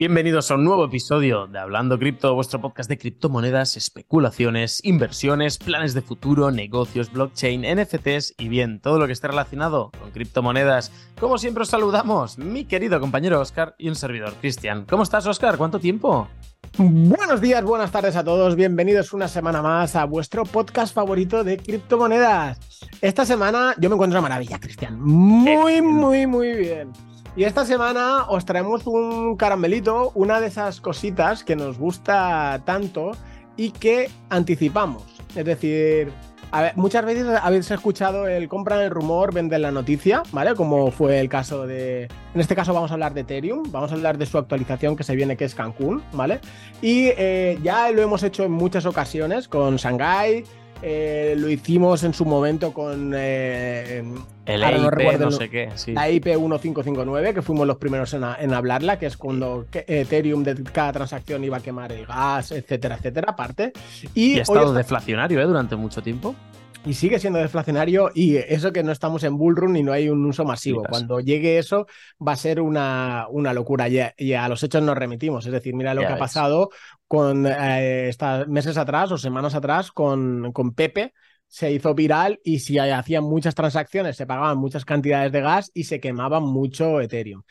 Bienvenidos a un nuevo episodio de Hablando Cripto, vuestro podcast de criptomonedas, especulaciones, inversiones, planes de futuro, negocios, blockchain, NFTs y bien, todo lo que esté relacionado con criptomonedas. Como siempre os saludamos, mi querido compañero Oscar y un servidor Cristian. ¿Cómo estás, Oscar? ¿Cuánto tiempo? Buenos días, buenas tardes a todos. Bienvenidos una semana más a vuestro podcast favorito de criptomonedas. Esta semana yo me encuentro a maravilla, Cristian. Muy, muy, muy bien. Y esta semana os traemos un caramelito, una de esas cositas que nos gusta tanto y que anticipamos. Es decir, muchas veces habéis escuchado el compra el rumor, vender la noticia, ¿vale? Como fue el caso de. En este caso vamos a hablar de Ethereum, vamos a hablar de su actualización que se viene, que es Cancún, ¿vale? Y eh, ya lo hemos hecho en muchas ocasiones con Shanghai, eh, lo hicimos en su momento con eh, el IP, no, sé qué, la IP 1559, que fuimos los primeros en, hablarla, que es cuando Ethereum de cada transacción iba a quemar el gas, etcétera, etcétera, aparte. Y, ha estado deflacionario ¿eh? durante mucho tiempo y sigue siendo deflacionario y eso que no estamos en bullrun y no hay un uso masivo. Cuando llegue eso va a ser una, una locura y a, los hechos nos remitimos. Es decir, mira lo que ha pasado con eh, meses atrás o semanas atrás con, con Pepe. Se hizo viral y si hacían muchas transacciones se pagaban muchas cantidades de gas y se quemaba mucho Ethereum.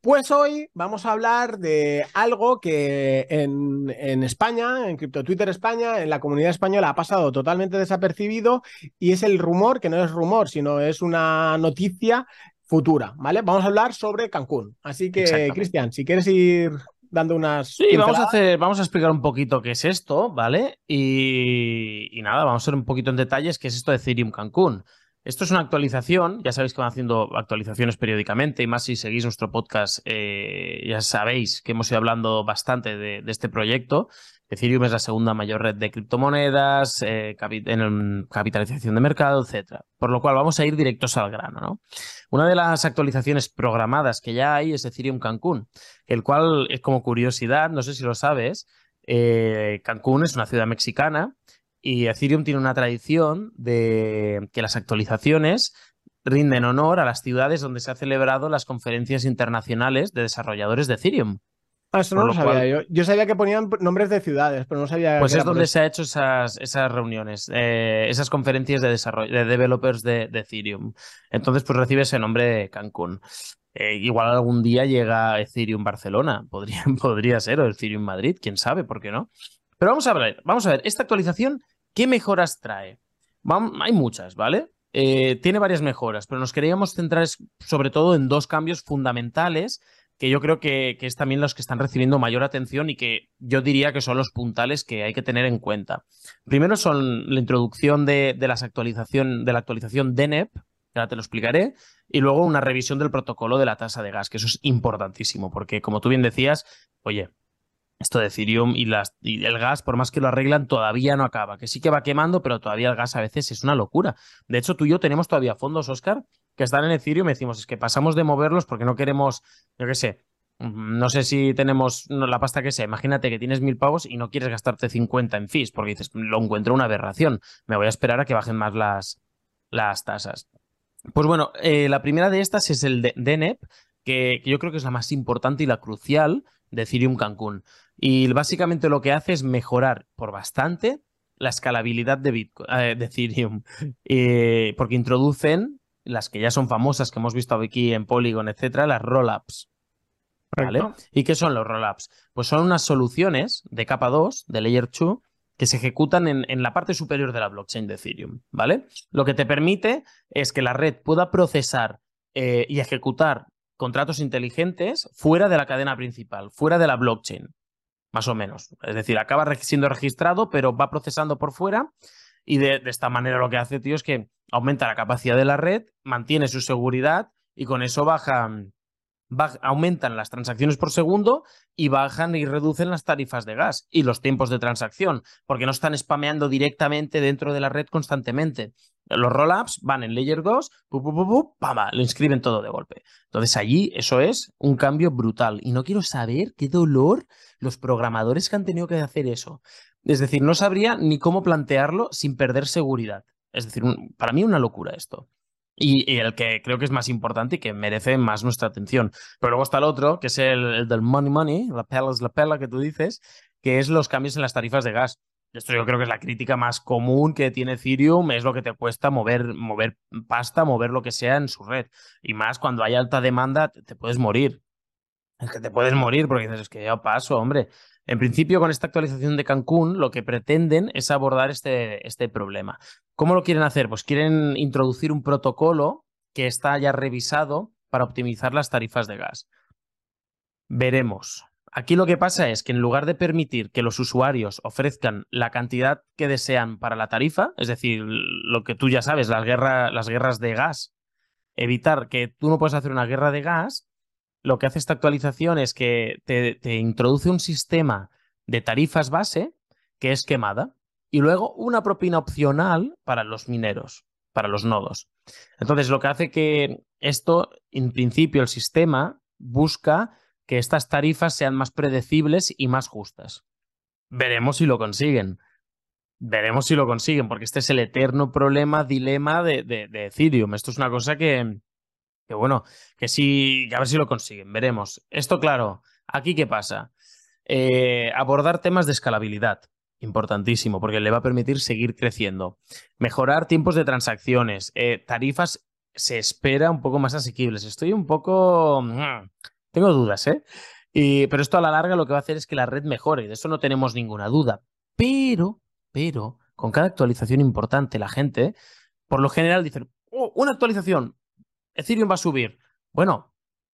Pues hoy vamos a hablar de algo que en, España, en Crypto Twitter España, en la comunidad española ha pasado totalmente desapercibido y es el rumor, que no es rumor, sino es una noticia futura, ¿vale? Vamos a hablar sobre Cancún. Así que, Cristian, si quieres ir dando unas. Sí, vamos a hacer, vamos a explicar un poquito qué es esto, ¿vale? Y, y nada, vamos a ver un poquito en detalles qué es esto de Ethereum Cancún. Esto es una actualización, ya sabéis que van haciendo actualizaciones periódicamente y más si seguís nuestro podcast, eh, ya sabéis que hemos ido hablando bastante de, este proyecto. Ethereum es la segunda mayor red de criptomonedas, eh, en capitalización de mercado, etc. Por lo cual vamos a ir directos al grano. ¿no? Una de las actualizaciones programadas que ya hay es Ethereum Cancún, el cual es como curiosidad, no sé si lo sabes, eh, Cancún es una ciudad mexicana y Ethereum tiene una tradición de que las actualizaciones rinden honor a las ciudades donde se han celebrado las conferencias internacionales de desarrolladores de Ethereum. Ah, eso no lo, sabía yo. Yo sabía que ponían nombres de ciudades, pero no sabía. Pues es donde se han hecho esas, esas reuniones, eh, esas conferencias de desarrollo, de developers de, Ethereum. Entonces, pues recibe ese nombre de Cancún. Eh, igual algún día llega Ethereum Barcelona, podría, podría ser, o Ethereum Madrid, quién sabe, ¿por qué no? Pero vamos a ver, vamos a ver, esta actualización, ¿qué mejoras trae? hay muchas, ¿vale? Eh, tiene varias mejoras, pero nos queríamos centrar sobre todo en dos cambios fundamentales que yo creo que, es también los que están recibiendo mayor atención y que yo diría que son los puntales que hay que tener en cuenta. Primero son la introducción de, las actualización, de la actualización DNEP, que ahora te lo explicaré, y luego una revisión del protocolo de la tasa de gas, que eso es importantísimo, porque como tú bien decías, oye, esto de Ethereum y, y, el gas, por más que lo arreglan, todavía no acaba. Que sí que va quemando, pero todavía el gas a veces es una locura. De hecho, tú y yo tenemos todavía fondos, Oscar, que están en Ethereum decimos, es que pasamos de moverlos porque no queremos, yo qué sé, mm, no sé si tenemos la pasta que sea. Imagínate que tienes mil pavos y no quieres gastarte 50 en fees porque dices, lo encuentro una aberración. Me voy a esperar a que bajen más las, las tasas. Pues bueno, eh, la primera de estas es el de DNEP, que, que yo creo que es la más importante y la crucial de Ethereum Cancún. Y básicamente lo que hace es mejorar por bastante la escalabilidad de, Bitcoin, eh, de Ethereum, eh, porque introducen las que ya son famosas, que hemos visto aquí en Polygon, etcétera, las rollups. ¿Vale? ¿Y qué son los rollups? Pues son unas soluciones de capa 2, de Layer 2, que se ejecutan en, la parte superior de la blockchain de Ethereum, ¿vale? Lo que te permite es que la red pueda procesar eh, y ejecutar contratos inteligentes fuera de la cadena principal, fuera de la blockchain, más o menos. Es decir, acaba siendo registrado, pero va procesando por fuera y de, esta manera lo que hace, tío, es que aumenta la capacidad de la red, mantiene su seguridad y con eso baja, aumentan las transacciones por segundo y bajan y reducen las tarifas de gas y los tiempos de transacción, porque no están spameando directamente dentro de la red constantemente. Los rollups van en layer 2, pu, lo inscriben todo de golpe. Entonces allí eso es un cambio brutal. Y no quiero saber qué dolor los programadores que han tenido que hacer eso. Es decir, no sabría ni cómo plantearlo sin perder seguridad. Es decir, para mí una locura esto. Y, el que creo que es más importante y que merece más nuestra atención. Pero luego está el otro, que es el, del money money, la pela es la pela que tú dices, que es los cambios en las tarifas de gas. Esto yo creo que es la crítica más común que tiene Ethereum, es lo que te cuesta mover, mover pasta, mover lo que sea en su red. Y más cuando hay alta demanda, te, puedes morir. Es que te puedes morir porque dices, es que ya paso, hombre. En principio, con esta actualización de Cancún, lo que pretenden es abordar este, este problema. ¿Cómo lo quieren hacer? Pues quieren introducir un protocolo que está ya revisado para optimizar las tarifas de gas. Veremos. Aquí lo que pasa es que en lugar de permitir que los usuarios ofrezcan la cantidad que desean para la tarifa, es decir, lo que tú ya sabes, las, las guerras de gas, evitar que tú no puedas hacer una guerra de gas, lo que hace esta actualización es que te, introduce un sistema de tarifas base que es quemada y luego una propina opcional para los mineros, para los nodos. Entonces, lo que hace que esto, en principio, el sistema busca que estas tarifas sean más predecibles y más justas. Veremos si lo consiguen. Veremos si lo consiguen, porque este es el eterno problema, dilema de, de Ethereum. Esto es una cosa que, que bueno, que sí, a ver si lo consiguen, veremos. Esto, claro, aquí qué pasa. Eh, abordar temas de escalabilidad, importantísimo, porque le va a permitir seguir creciendo. Mejorar tiempos de transacciones, eh, tarifas se espera un poco más asequibles. Estoy un poco... Mm, tengo dudas, ¿eh? pero esto a la larga lo que va a hacer es que la red mejore, de eso no tenemos ninguna duda. Pero, pero, con cada actualización importante, la gente, por lo general, dice, oh, una actualización, Ethereum va a subir. Bueno,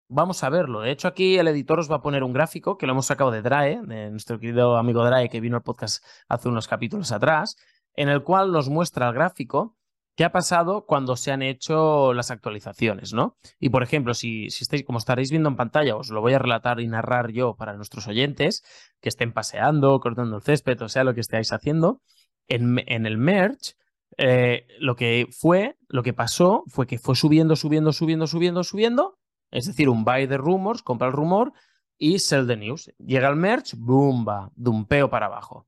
vamos a verlo. De hecho, aquí el editor os va a poner un gráfico que lo hemos sacado de Drae, de nuestro querido amigo Drae que vino al podcast hace unos capítulos atrás, en el cual nos muestra el gráfico qué ha pasado cuando se han hecho las actualizaciones, ¿no? Y por ejemplo, si, si estáis, como estaréis viendo en pantalla, os lo voy a relatar y narrar yo para nuestros oyentes que estén paseando, cortando el césped, o sea, lo que estéis haciendo. En, en el merge eh, lo que fue, lo que pasó fue que fue subiendo, subiendo, subiendo, subiendo, subiendo. Es decir, un buy de rumors, compra el rumor y sell the news. Llega el merch, ¡bumba! Dumpeo para abajo.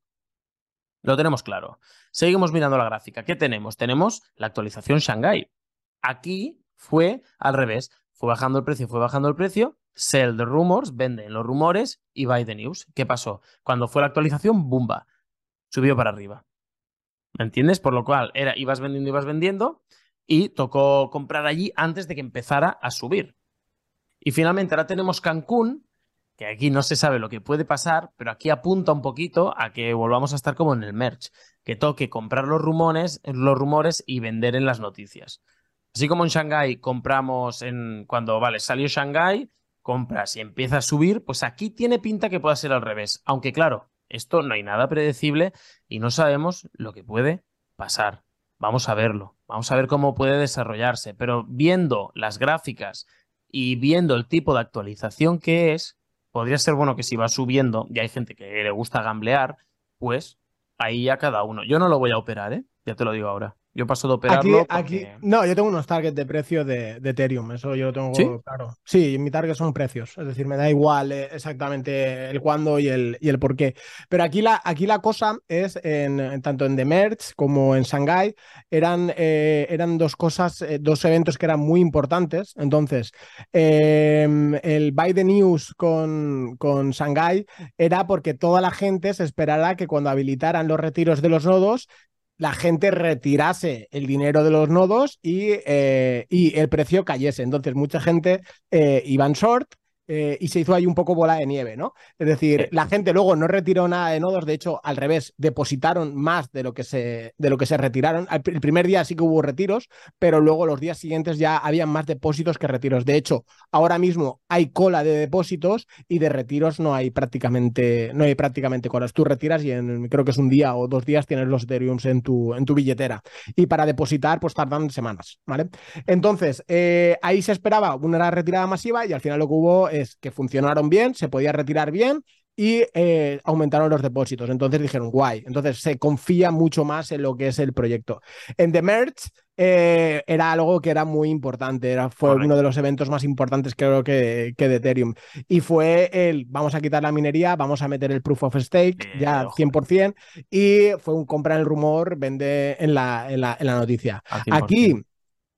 Lo tenemos claro. Seguimos mirando la gráfica. ¿Qué tenemos? Tenemos la actualización Shanghai. Aquí fue al revés. Fue bajando el precio, fue bajando el precio. Sell the rumors, venden los rumores y buy the news. ¿Qué pasó? Cuando fue la actualización, ¡bumba! Subió para arriba. ¿Me entiendes? Por lo cual era, ibas vendiendo, ibas vendiendo y tocó comprar allí antes de que empezara a subir. Y finalmente ahora tenemos Cancún, que aquí no se sabe lo que puede pasar, pero aquí apunta un poquito a que volvamos a estar como en el merch, que toque comprar los rumores, los rumores y vender en las noticias. Así como en Shanghai compramos en cuando vale, salió Shanghai, compras y empieza a subir, pues aquí tiene pinta que pueda ser al revés, aunque claro, esto no hay nada predecible y no sabemos lo que puede pasar. Vamos a verlo, vamos a ver cómo puede desarrollarse, pero viendo las gráficas y viendo el tipo de actualización que es, podría ser bueno que si va subiendo y hay gente que le gusta gamblear, pues ahí ya cada uno. Yo no lo voy a operar, ¿eh? Ya te lo digo ahora. Yo paso de operarlo. Aquí, no, yo tengo unos targets de precio de, Ethereum, eso yo lo tengo claro. Sí, mi target son precios, es decir, me da igual eh, exactamente el cuándo y el, y el por qué. Pero aquí la, aquí la cosa es, en, tanto en The Merge como en Shanghai, eran, eh, eran dos cosas, eh, dos eventos que eran muy importantes. Entonces, em, el Buy the News con, con Shanghai era porque toda la gente se esperara que cuando habilitaran los retiros de los nodos, la gente retirase el dinero de los nodos y, eh, y el precio cayese. Entonces, mucha gente eh, iba en short eh, y se hizo ahí un poco bola de nieve, ¿no? Es decir, la gente luego no retiró nada de nodos, de hecho, al revés, depositaron más de lo que se, de lo que se retiraron. El primer día sí que hubo retiros, pero luego los días siguientes ya había más depósitos que retiros. De hecho, ahora mismo hay cola de depósitos y de retiros no hay prácticamente, no hay prácticamente colas. Tú retiras y en, creo que es un día o dos días tienes los Ethereum en tu, en tu billetera. Y para depositar, pues tardan semanas, ¿vale? Entonces, eh, ahí se esperaba una retirada masiva y al final lo que hubo es que funcionaron bien, se podía retirar bien y eh, aumentaron los depósitos. Entonces dijeron, guay. Entonces se confía mucho más en lo que es el proyecto. En The Merge eh, era algo que era muy importante, era, fue uno de los eventos más importantes creo que, que de Ethereum. Y fue el, vamos a quitar la minería, vamos a meter el proof of stake, ya 100%, y fue un compra en el rumor, vende en la, en la, en la noticia. Aquí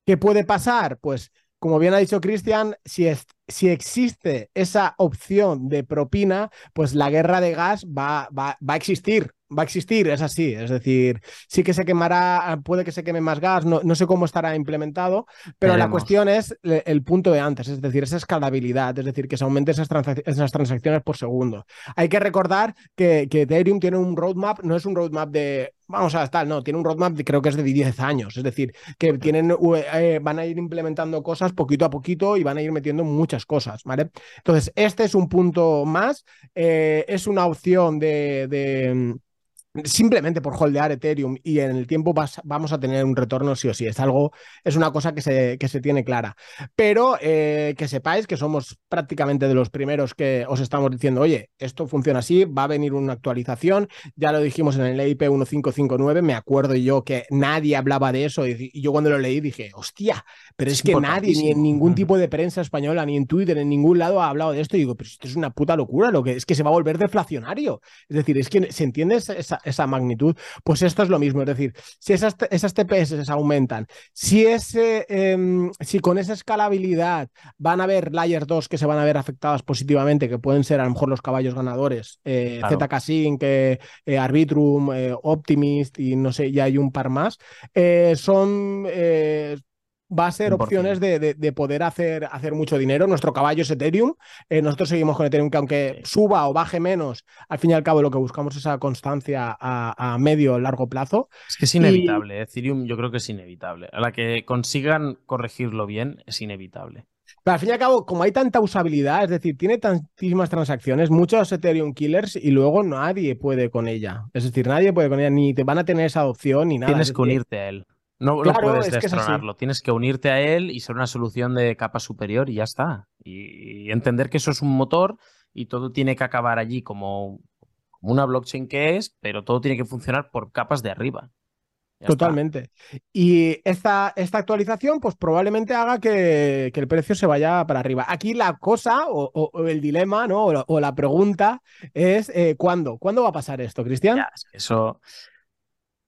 ¿Qué puede pasar? Pues como bien ha dicho Cristian, si, si, existe esa opción de propina, pues la guerra de gas va, va, va a existir va a existir, es así. Es decir, sí que se quemará, puede que se queme más gas, no, no sé cómo estará implementado, pero la cuestión es el punto de antes, es decir, esa escalabilidad, es decir, que se aumenten esas, esas transacciones por segundo. Hay que recordar que, que, Ethereum tiene un roadmap, no es un roadmap de. Vamos a estar, no, tiene un roadmap de, creo que es de 10 años, es decir, que tienen, eh, van a ir implementando cosas poquito a poquito y van a ir metiendo muchas cosas, ¿vale? Entonces, este es un punto más, eh, es una opción de simplemente por holdear Ethereum y en el tiempo vamos a tener un retorno sí o sí. Es algo, es una cosa que se, que se tiene clara. Pero eh, que sepáis que somos prácticamente de los primeros que os estamos diciendo, oye, esto funciona así, va a venir una actualización. Ya lo dijimos en el EIP 1559, me acuerdo yo que nadie hablaba de eso y, yo cuando lo leí dije, hostia, pero es, que nadie, ni en ningún tipo de prensa española, ni en Twitter, en ningún lado ha hablado de esto. Y digo, pero esto es una puta locura, lo que es que se va a volver deflacionario. Es decir, es que se entiende esa, esa magnitud, pues esto es lo mismo. Es decir, si esas, esas TPS aumentan, si, ese, em, si con esa escalabilidad van a haber Layer 2 que se van a ver afectadas positivamente, que pueden ser a lo mejor los caballos ganadores, eh, ZK Sync, eh, eh, Arbitrum, Optimist y no sé, ya hay un par más, son va a ser opciones de, poder hacer, hacer mucho dinero. Nuestro caballo es Ethereum. Eh, nosotros seguimos con Ethereum, que aunque suba o baje menos, al fin y al cabo lo que buscamos es esa constancia a, medio o largo plazo. Es que es inevitable. Ethereum yo creo que es inevitable. A la que consigan corregirlo bien, es inevitable. Pero al fin y al cabo, como hay tanta usabilidad, es decir, tiene tantísimas transacciones, muchos Ethereum killers y luego nadie puede con ella. Es decir, nadie puede con ella, ni te van a tener esa opción ni nada. Tienes que unirte a él. No, puedes destronarlo, tienes que unirte a él y ser una solución de capa superior y ya está. Y, entender que eso es un motor y todo tiene que acabar allí como, una blockchain que es, pero todo tiene que funcionar por capas de arriba. Totalmente. Y esta, esta, actualización, pues probablemente haga que, el precio se vaya para arriba. Aquí la cosa o, el dilema, ¿no? O la, pregunta es eh, ¿cuándo? ¿Cuándo va a pasar esto, Cristian? eso.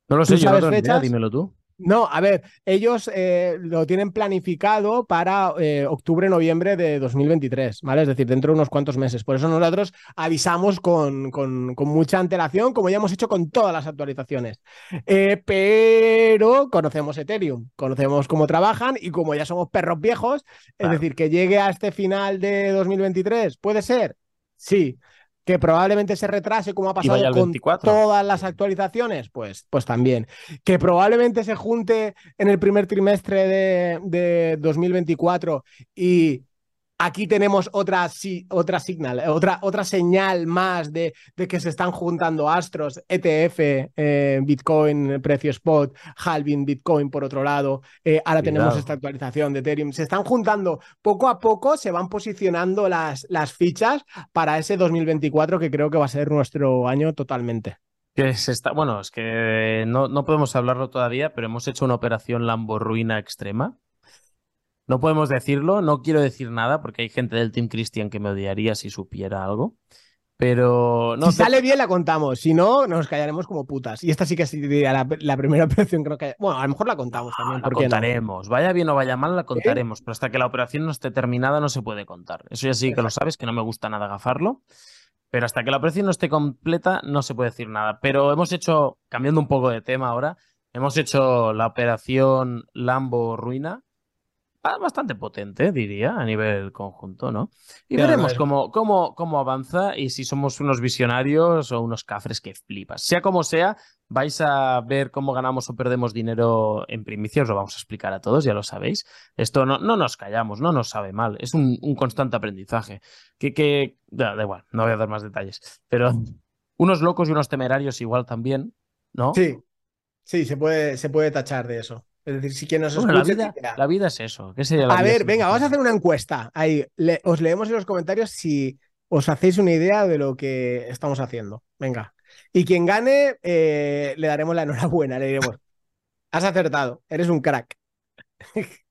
No lo sé, yo no dímelo tú. No, a ver, ellos eh, lo tienen planificado para eh, octubre-noviembre de 2023, ¿vale? Es decir, dentro de unos cuantos meses. Por eso nosotros avisamos con, con, mucha antelación, como ya hemos hecho con todas las actualizaciones. Eh, pero conocemos Ethereum, conocemos cómo trabajan y como ya somos perros viejos, es decir, que llegue a este final de 2023, ¿puede ser? Sí que probablemente se retrase como ha pasado con todas las actualizaciones, pues, pues también. Que probablemente se junte en el primer trimestre de, de 2024 y Aquí tenemos otra, otra signal, otra, otra señal más de, de, que se están juntando astros, ETF, eh, Bitcoin, precio spot, halving Bitcoin por otro lado. Eh, ahora tenemos esta actualización de Ethereum. Se están juntando poco a poco, se van posicionando las, las fichas para ese 2024 que creo que va a ser nuestro año totalmente. Que se está, bueno, es que no, no podemos hablarlo todavía, pero hemos hecho una operación Lambo ruina extrema no podemos decirlo, no quiero decir nada porque hay gente del Team Christian que me odiaría si supiera algo. Pero no. Si sale bien la contamos, si no, nos callaremos como putas. Y esta sí que sería la, la primera operación creo que. Bueno, a lo mejor la contamos también. la contaremos. Vaya bien o vaya mal, la contaremos. Pero hasta que la operación no esté terminada, no se puede contar. Eso ya sí que lo sabes, que no me gusta nada gafarlo. Pero hasta que la operación no esté completa, no se puede decir nada. Pero hemos hecho, cambiando un poco de tema ahora, hemos hecho la operación Lambo Ruina bastante potente, diría, a nivel conjunto, ¿no? Y veremos cómo, cómo, cómo avanza y si somos unos visionarios o unos cafres que flipas. Sea como sea, vais a ver cómo ganamos o perdemos dinero en primicia, os lo vamos a explicar a todos, ya lo sabéis. Esto no, no nos callamos, no nos sabe mal, es un, constante aprendizaje. Que, que da, igual, no voy a dar más detalles, pero unos locos y unos temerarios igual también, ¿no? Sí, sí, se puede, se puede tachar de eso. Es decir, si quien nos escucha, la, vida, es eso. a ver, venga, vamos a hacer una encuesta. Ahí, os leemos en los comentarios si os hacéis una idea de lo que estamos haciendo. Venga. Y quien gane, eh, le daremos la enhorabuena. Le diremos, has acertado, eres un crack.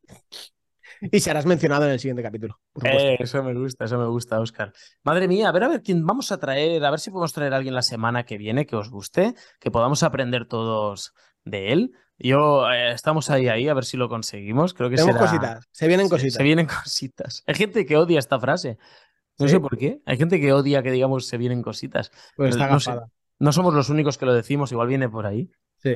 y serás mencionado en el siguiente capítulo. Eh, eso me gusta, eso me gusta, Oscar. Madre mía, a ver, a ver quién vamos a traer, a ver si podemos traer a alguien la semana que viene que os guste, que podamos aprender todos de él Yo eh, estamos ahí, ahí, a ver si lo conseguimos. Creo que Tenemos cositas, se vienen cositas. Se, vienen cositas. Hay gente que odia esta frase. No sé por qué. Hay gente que odia que digamos se vienen cositas. Pues está no, no somos los únicos que lo decimos, igual viene por ahí. Sí.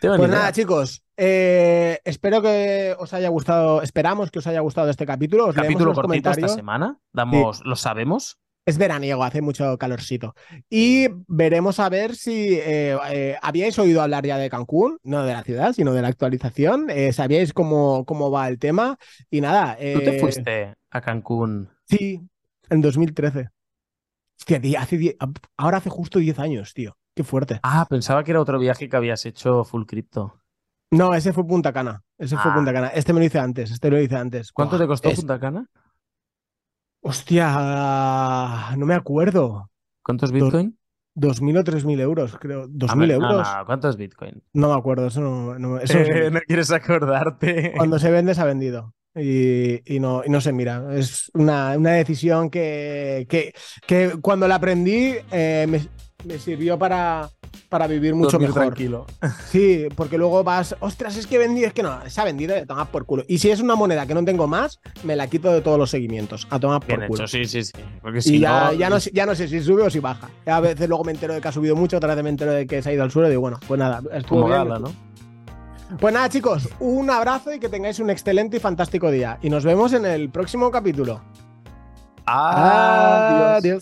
Pues nada, chicos, eh, espero que os haya gustado, esperamos que os haya gustado este capítulo. Os capítulo cortito esta semana, damos, lo sabemos. Es veraniego, hace mucho calorcito. Y veremos a ver si eh, eh, habíais oído hablar ya de Cancún, no de la ciudad, sino de la actualización. ¿Sabíais cómo, cómo va el tema? Y nada. ¿Tú te fuiste a Cancún? Sí, en 2013. Hostia, hace ahora hace justo 10 años, tío. Qué fuerte. Ah, pensaba que era otro viaje que habías hecho full crypto. No, ese fue Punta Cana. Ese fue Punta ah. Cana. Este me lo hice antes. Este lo hice antes. ¿Cuánto te costó Punta Cana? Hostia, no me acuerdo. ¿Cuántos Bitcoin? Dos mil o tres mil euros, creo. ¿Dos mil euros? No, ¿Cuántos Bitcoin? No me acuerdo, eso no, no, quieres acordarte. Cuando se vende, se ha vendido. Y, no, no se mira. Es una, decisión que, que, cuando la aprendí eh, me, me sirvió para, para vivir mucho mejor. tranquilo. Sí, porque luego vas, ostras, es que vendí, es que no, se ha vendido, a tomar por culo. Y si es una moneda que no tengo más, me la quito de todos los seguimientos, a tomar por culo. sí, sí, sí. y ya, no... Ya, no, ya no sé si sube o si baja. A veces luego me entero de que ha subido mucho, otra vez me entero de que se ha ido al suelo y digo, bueno, pues nada, estuvo bien. ¿no? Pues nada, chicos, un abrazo y que tengáis un excelente y fantástico día. Y nos vemos en el próximo capítulo. Adiós. Adiós.